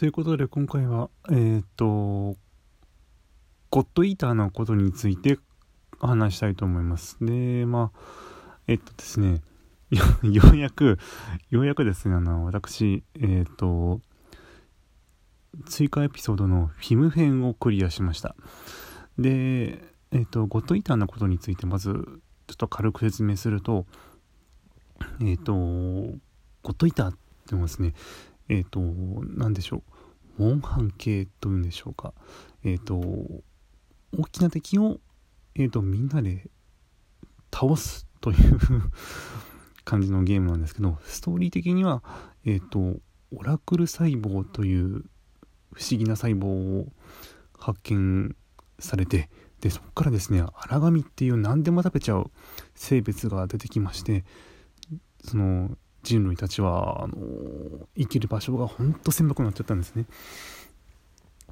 ということで今回はえっ、ー、とゴッドイーターのことについて話したいと思います。でまあえっとですね ようやくようやくですねあの私えっ、と追加エピソードのフィム編をクリアしました。でえっ、とゴッドイーターのことについてまずちょっと軽く説明するとえっ、とゴッドイーターってのはですね。えっ、ー、と、何でしょう。モンハン系というんでしょうか。えっ、ー、と、大きな敵を、えっ、ー、と、みんなで倒すという感じのゲームなんですけど、ストーリー的には、えっ、と、オラクル細胞という不思議な細胞を発見されて、で、そこからですね、荒神っていう何でも食べちゃう生物が出てきまして、その、人類たちはあの生きる場所がほんと狭くなっちゃったんですね。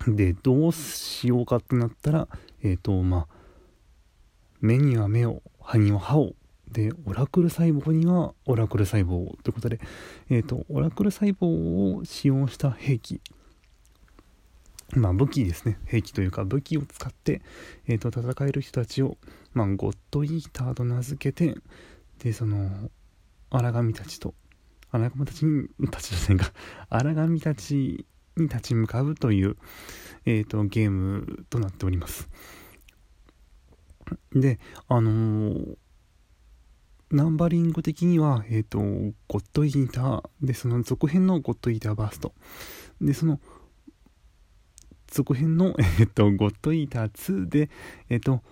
でどうしようかってなったらえっ、ー、とまあ目には目を歯には歯を。でオラクル細胞にはオラクル細胞ということで、えーと、オラクル細胞を使用した兵器。まあ武器ですね。兵器というか武器を使って、えー、と戦える人たちを、まあ、ゴッドイーターと名付けてでその荒神たちと荒神たちにたちじゃないか。荒神たちに立ち向かうという、えーと、ゲームとなっております。であのー、ナンバリング的には、えっ、ー、と、ゴッドイーター。で、その続編のゴッドイーターバースト。で、その続編の、えっ、と、ゴッドイーター2で、えっ、と、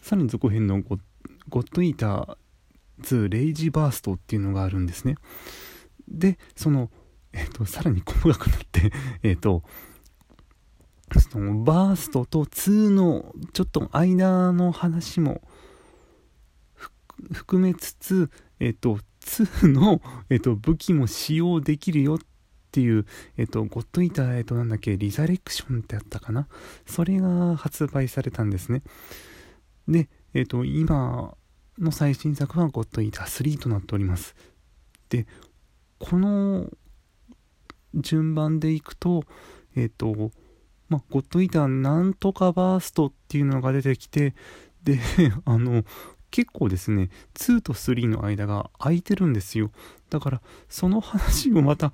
さらに続編のゴッドイーター2レイジバーストっていうのがあるんですね。で、その、えっ、と、さらに細かくなって えっと、そのバーストと2のちょっと間の話も含めつつ、えっ、と、2の、えっ、と、武器も使用できるよっていう、えっ、と、ゴッドイーター、えっ、と、なんだっけ、リザレクションってあったかなそれが発売されたんですね。で、えっ、と、今、の最新作はゴッドイーター3となっております。で、この順番でいくと、えっ、ー、と、まあ、ゴッドイーターなんとかバーストっていうのが出てきて、で、あの、結構ですね、2と3の間が空いてるんですよ。だから、その話をまた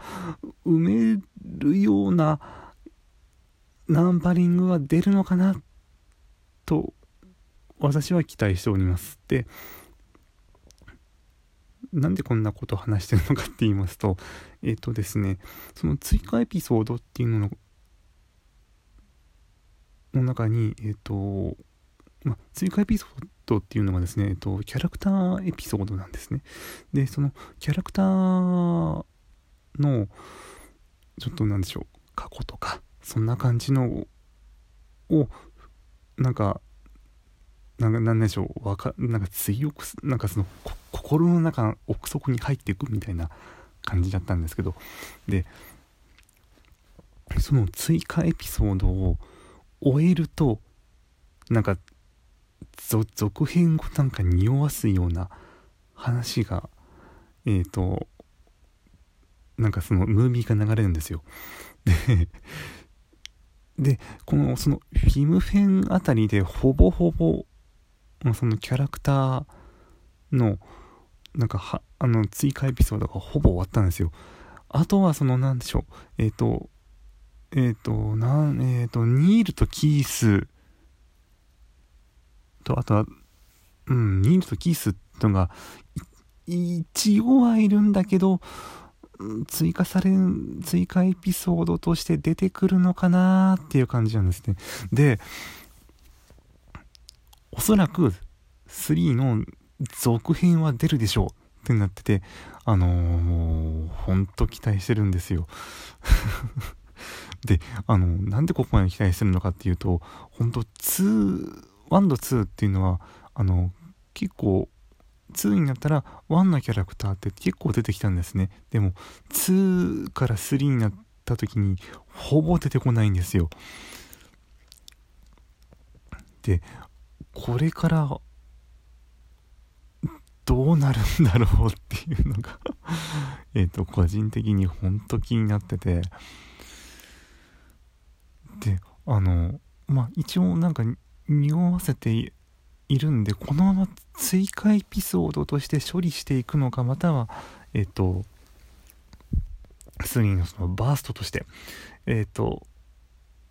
埋めるようなナンバリングが出るのかなと私は期待しております。で、なんでこんなことを話してるのかって言いますと、えっ、ー、とですね、その追加エピソードっていうののの中に、えっ、ー、と、まあ、追加エピソードっていうのがですね、えっ、と、キャラクターエピソードなんですね。で、そのキャラクターの、ちょっとなんでしょう、過去とか、そんな感じのを、なんか、なんかなんでしょうわかなんか強くなんかその心の中奥底に入っていくみたいな感じだったんですけどでその追加エピソードを終えるとなんか続編をなんか匂わすような話がえっ、ー、となんかそのムービーが流れるんですよ。ででこのそのフィムフェンあたりでほぼほぼまあ、そのキャラクターのなんかはあの追加エピソードがほぼ終わったんですよあとはその何でしょうえっ、ー、とえっ、ー、となんえっ、ー、とニールとキースとあとはうんニールとキースってのが一応はいるんだけど追加され、追加エピソードとして出てくるのかなっていう感じなんですね。で、おそらく3の続編は出るでしょうってなってて、あのー、もう、ほんと期待してるんですよ。で、あの、なんでここまで期待してるのかっていうと、本当2、1と2っていうのは、あの、結構、2になったら1のキャラクターって結構出てきたんですね。でも、2から3になった時に、ほぼ出てこないんですよ。で、これからどうなるんだろうっていうのが えっと個人的にほんと気になってて。であのまあ一応なんか匂わせているんでこのまま追加エピソードとして処理していくのかまたはえっ、と3のそのバーストとしてえっ、と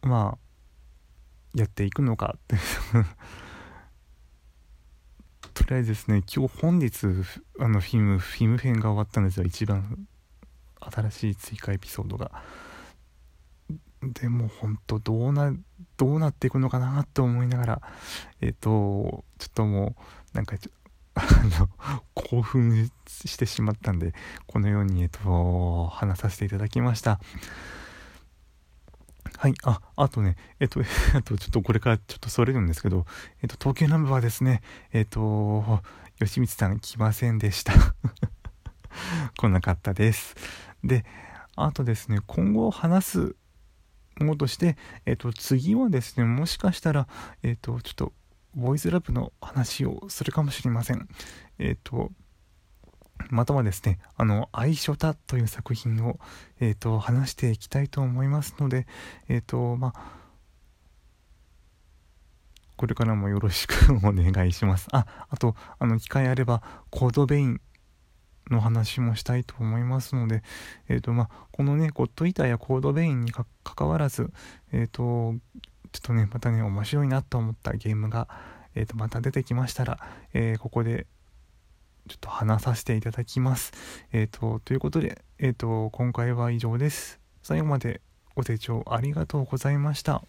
まあやっていくのかってとりあえずですね。今日本日あのフィムフィム編が終わったんですよ。一番新しい追加エピソードが。でも本当どうなどうなっていくのかなと思いながら。えっ、ー、とちょっともうなんかあの興奮してしまったんでこのようにえっ、と話させていただきました。はい。あ、あとね、えっと、あとちょっとこれからちょっとそれるんですけど、えっと、東京ナンバーはですね、えっと、吉光さん来ませんでした。来なかったです。で、あとですね、今後話すものとして、えっと、次はですね、もしかしたら、えっと、ちょっと、ボイスラブの話をするかもしれません。えっと、またはですね、あの、愛書たという作品を、えっ、ー、と、話していきたいと思いますので、えっ、ー、と、まあ、これからもよろしくお願いします。あ、あと、あの、機会あれば、コードベインの話もしたいと思いますので、えっ、ー、と、まあ、このね、ゴッドイーターやコードベインにかかわらず、えっ、と、ちょっとね、またね、面白いなと思ったゲームが、えっ、と、また出てきましたら、えここでちょっと話させていただきます。えっ、ー、と、ということで、えっ、ー、と、今回は以上です。最後までご清聴ありがとうございました。